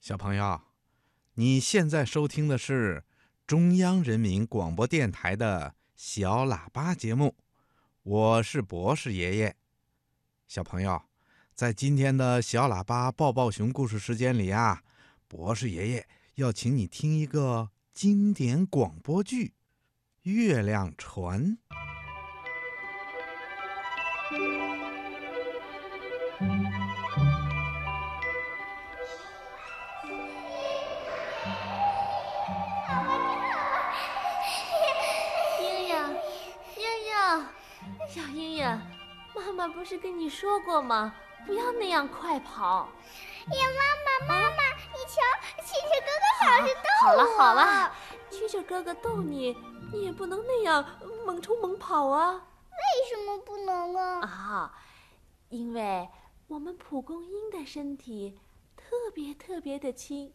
小朋友，你现在收听的是中央人民广播电台的小喇叭节目，我是博士爷爷。小朋友，在今天的小喇叭抱抱熊故事时间里啊，博士爷爷要请你听一个经典广播剧《月亮船》。妈妈不是跟你说过吗？不要那样快跑。呀，妈妈，妈妈，你瞧，蛐蛐哥哥老是逗我好了。好了，蛐蛐哥哥逗你，你也不能那样猛冲猛跑啊！为什么不能啊？啊，因为我们蒲公英的身体特别特别的轻，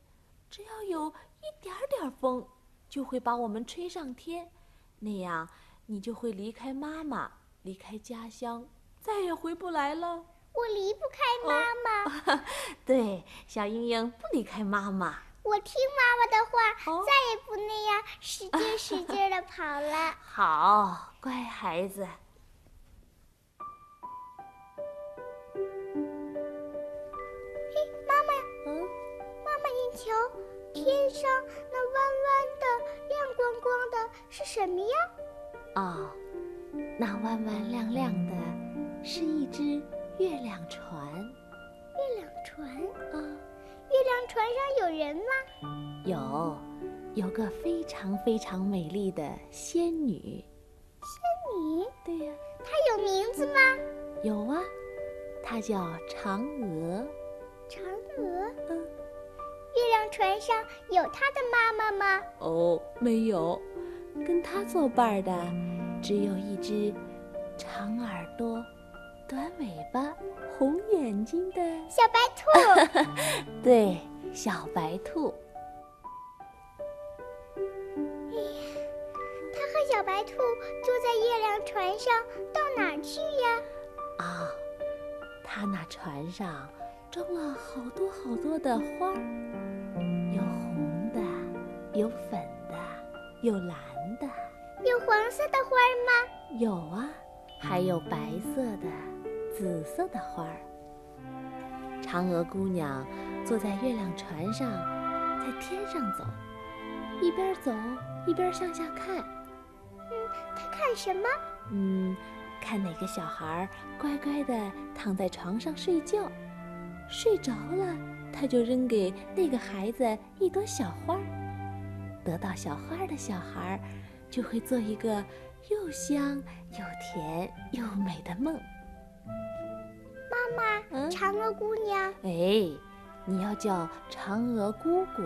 只要有一点点风，就会把我们吹上天，那样你就会离开妈妈，离开家乡，再也回不来了。我离不开妈妈，对，小英英不离开妈妈。我听妈妈的话，哦再也不那样使劲使劲的跑了。好，乖孩子。嘿，妈妈，嗯，妈妈，你瞧，天上那弯弯的、亮光光的是什么呀？哦，那弯弯亮亮的，是一只月亮船月亮船，啊。月亮船上有人吗？有，有个非常非常美丽的仙女。仙女，对呀、她有名字吗？有啊，她叫嫦娥。嫦娥。嗯，月亮船上有她的妈妈吗？哦，没有，跟她作伴儿的只有一只长耳朵、短尾巴、红眼睛的，小白兔。对，小白兔。哎呀它和小白兔坐在月亮船上，到哪儿去呀？啊，他那船上装了好多好多的花儿，有红的，有粉的，有蓝的，有黄色的花吗？有啊，还有白色的、紫色的花儿。嫦娥姑娘坐在月亮船上，在天上走，一边走一边向下看。嗯，她看什么？嗯，看哪个小孩乖乖的躺在床上睡觉，睡着了，她就扔给那个孩子一朵小花儿。得到小花儿的小孩，就会做一个又香又甜又美的梦。妈妈，嗯嫦娥姑娘，哎，你要叫嫦娥姑姑。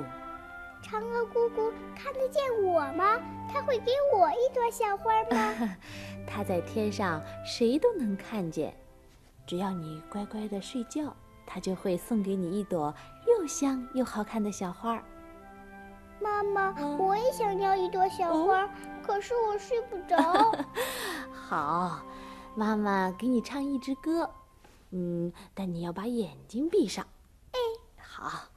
嫦娥姑姑看得见我吗？她会给我一朵小花吗？她在天上，谁都能看见。只要你乖乖的睡觉，她就会送给你一朵又香又好看的小花。妈妈，嗯我也想要一朵小花，可是我睡不着。好，妈妈给你唱一支歌，嗯，但你要把眼睛闭上。哎，好。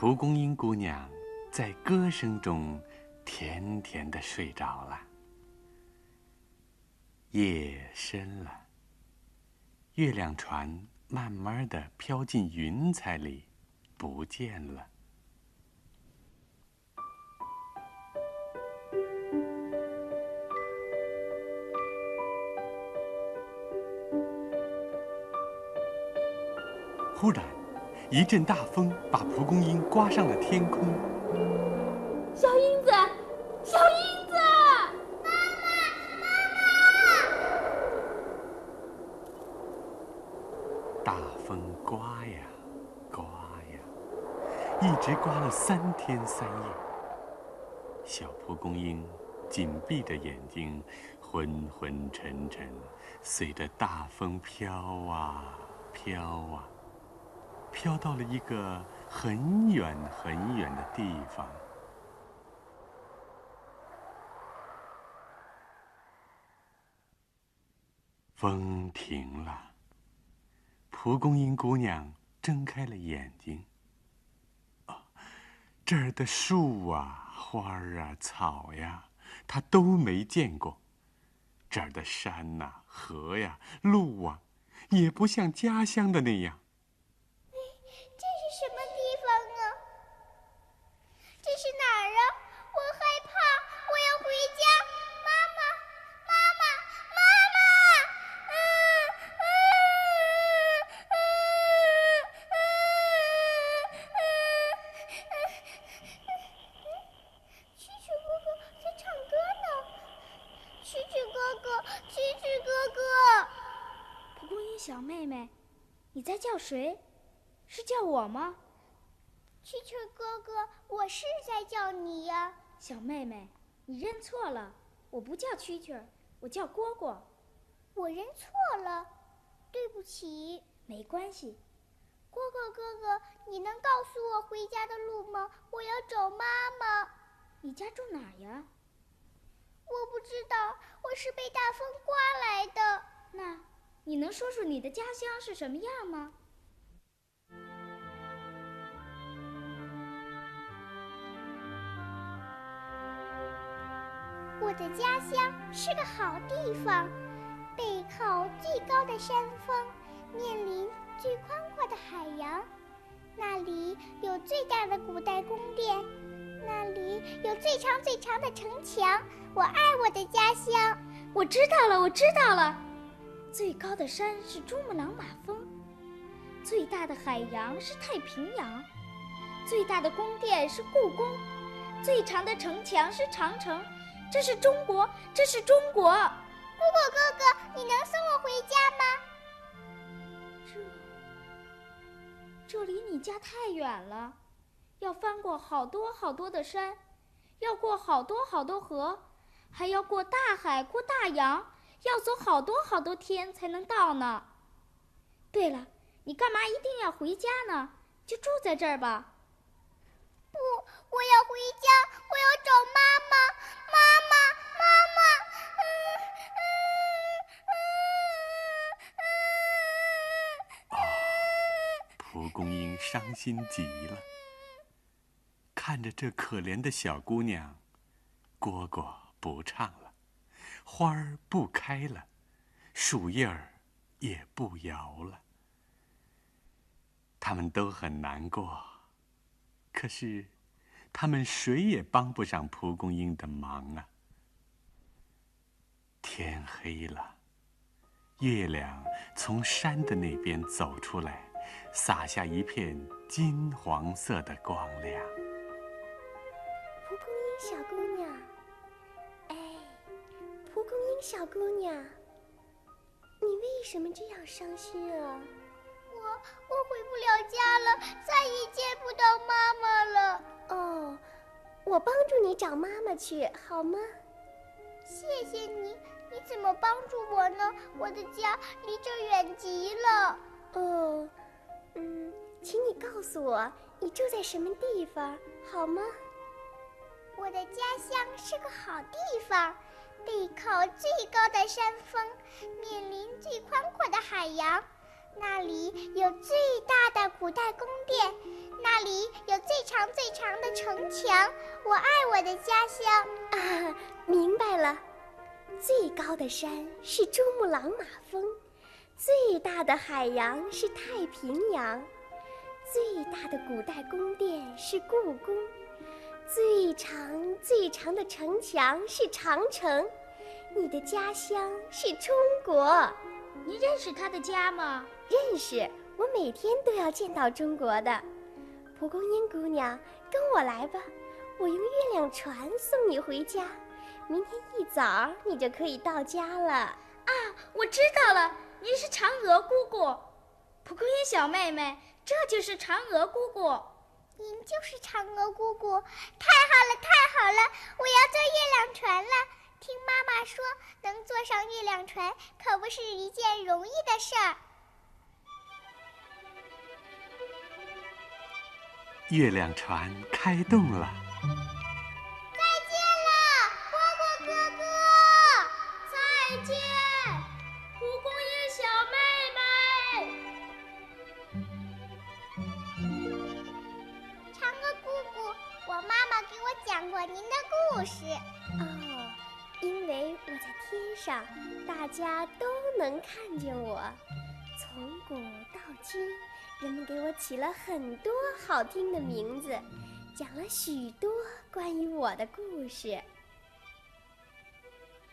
蒲公英姑娘在歌声中甜甜的睡着了。夜深了，月亮船慢慢的飘进云彩里，不见了。忽然，一阵大风把蒲公英刮上了天空。小英子，小英子，妈妈，妈妈！大风刮呀，刮呀，一直刮了三天三夜。小蒲公英紧闭着眼睛，昏昏沉沉，随着大风飘啊飘啊。飘到了一个很远很远的地方。风停了，蒲公英姑娘睁开了眼睛。啊，这儿的树啊、花儿啊、草呀，她都没见过。这儿的山呐、河呀、路啊，也不像家乡的那样。是哪儿啊？我害怕，我要回家。妈妈，妈妈，妈妈！嗯嗯嗯嗯嗯！蛐、嗯、蛐、嗯嗯嗯、哥哥在唱歌呢。蛐蛐哥哥，蛐蛐哥哥。蒲公英小妹妹，你在叫谁？是叫我吗？蛐蛐哥哥，我是在叫你呀。小妹妹，你认错了，我不叫蛐蛐，我叫蝈蝈。我认错了，对不起。没关系。蝈蝈哥哥，你能告诉我回家的路吗？我要找妈妈。你家住哪呀？我不知道，我是被大风刮来的。那。你能说说你的家乡是什么样吗？我的家乡是个好地方，背靠最高的山峰，面临最宽阔的海洋，那里有最大的古代宫殿，那里有最长最长的城墙。我爱我的家乡。我知道了，我知道了。最高的山是珠穆朗玛峰，最大的海洋是太平洋，最大的宫殿是故宫，最长的城墙是长城。这是中国，这是中国。蝈蝈哥哥，你能送我回家吗？这，这离你家太远了，要翻过好多好多的山，要过好多好多河，还要过大海，过大洋。要走好多好多天才能到呢。对了，你干嘛一定要回家呢？就住在这儿吧。不，我要回家，我要找妈妈，妈蒲公英伤心极了，看着这可怜的小姑娘，蝈蝈不唱了。花儿不开了，树叶儿也不摇了，他们都很难过。可是，他们谁也帮不上蒲公英的忙啊！天黑了，月亮从山的那边走出来，洒下一片金黄色的光亮。蒲公英小姑娘。哎，蒲公英小姑娘，你为什么这样伤心啊？我我回不了家了，再也见不到妈妈了。哦，我帮助你找妈妈去好吗？谢谢你，你怎么帮助我呢？我的家离这远极了。哦，嗯，请你告诉我你住在什么地方好吗？我的家乡是个好地方。背靠最高的山峰，面临最宽阔的海洋，那里有最大的古代宫殿，那里有最长最长的城墙。我爱我的家乡啊！明白了，最高的山是珠穆朗玛峰，最大的海洋是太平洋，最大的古代宫殿是故宫，最长最长的城墙是长城。你的家乡是中国，你认识他的家吗？认识，我每天都要见到中国的。蒲公英姑娘，跟我来吧，我用月亮船送你回家。明天一早你就可以到家了。啊，我知道了，您是嫦娥姑姑。蒲公英小妹妹，这就是嫦娥姑姑。您就是嫦娥姑姑，太好了，太好了，我要坐月亮船了。听妈妈说，能坐上月亮船可不是一件容易的事儿。月亮船开动了。我您的故事。哦，因为我在天上，大家都能看见我。从古到今。人们给我起了很多好听的名字，讲了许多关于我的故事。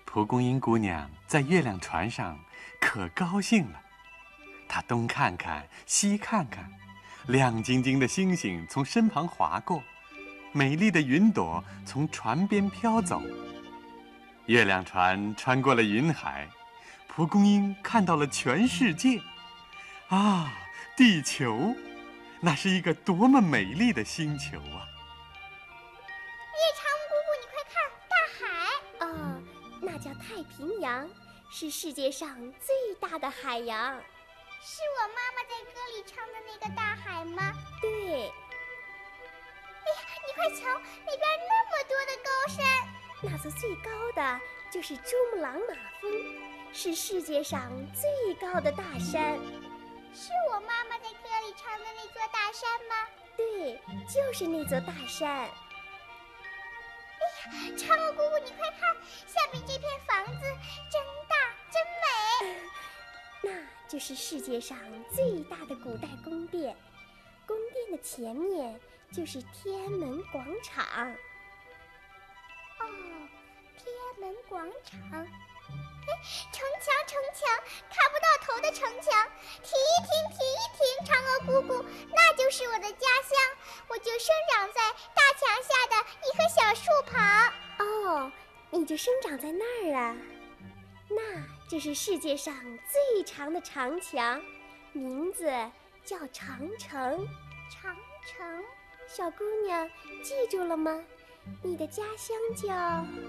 蒲公英姑娘在月亮船上可高兴了，她东看看，西看看，亮晶晶的星星从身旁划过，美丽的云朵从船边飘走。月亮船穿过了云海，蒲公英看到了全世界。啊！地球，那是一个多么美丽的星球啊！月长姑姑，你快看，大海！哦，那叫太平洋，是世界上最大的海洋。是我妈妈在歌里唱的那个大海吗？对。你快瞧，那边那么多的高山，那座最高的就是珠穆朗玛峰，是世界上最高的大山。是我妈妈在歌里唱的那座大山吗？对，就是那座大山。哎呀，嫦娥姑姑，你快看，下面这片房子真大，真美。那就是世界上最大的古代宫殿，宫殿的前面就是天安门广场。哦，天安门广场。哎城墙，城墙，看不到头的城墙，停一停，停一停，嫦娥姑姑，那就是我的家乡，我就生长在大墙下的一棵小树旁。哦，你就生长在那儿啊？那就是世界上最长的长墙，名字叫长城。长城，小姑娘，记住了吗？你的家乡叫……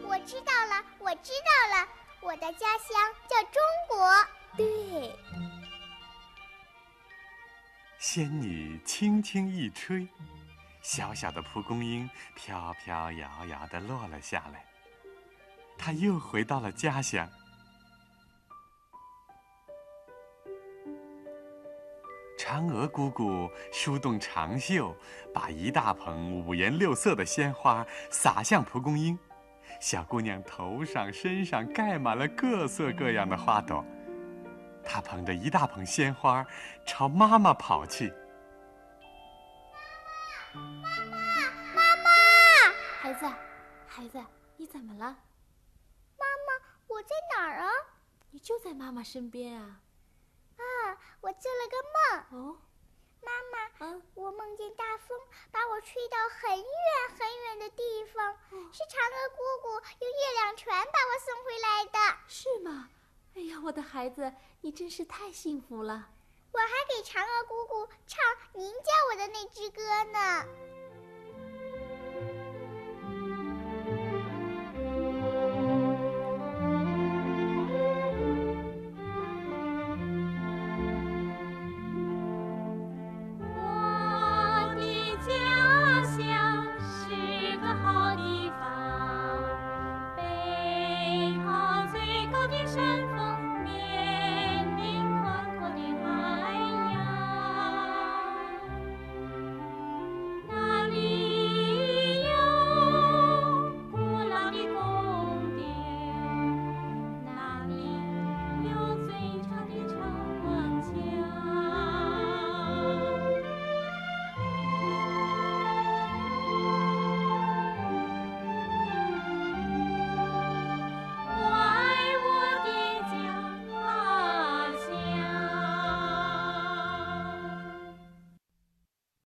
我知道了，我知道了。我的家乡叫中国。对，仙女轻轻一吹，小小的蒲公英飘飘摇摇的落了下来。它又回到了家乡。嫦娥姑姑梳动长袖，把一大捧五颜六色的鲜花撒向蒲公英。小姑娘头上、身上盖满了各色各样的花朵，她捧着一大捧鲜花，朝妈妈跑去。妈妈，妈妈，妈妈孩子，孩子，你怎么了？妈妈，我在哪儿啊？你就在妈妈身边啊。啊，我做了个梦。哦。妈妈，嗯，我梦见大风把我吹到很远很远的地方，是嫦娥姑姑用月亮船把我送回来的，是吗？哎呀，我的孩子，你真是太幸福了。我还给嫦娥姑姑唱您教我的那支歌呢。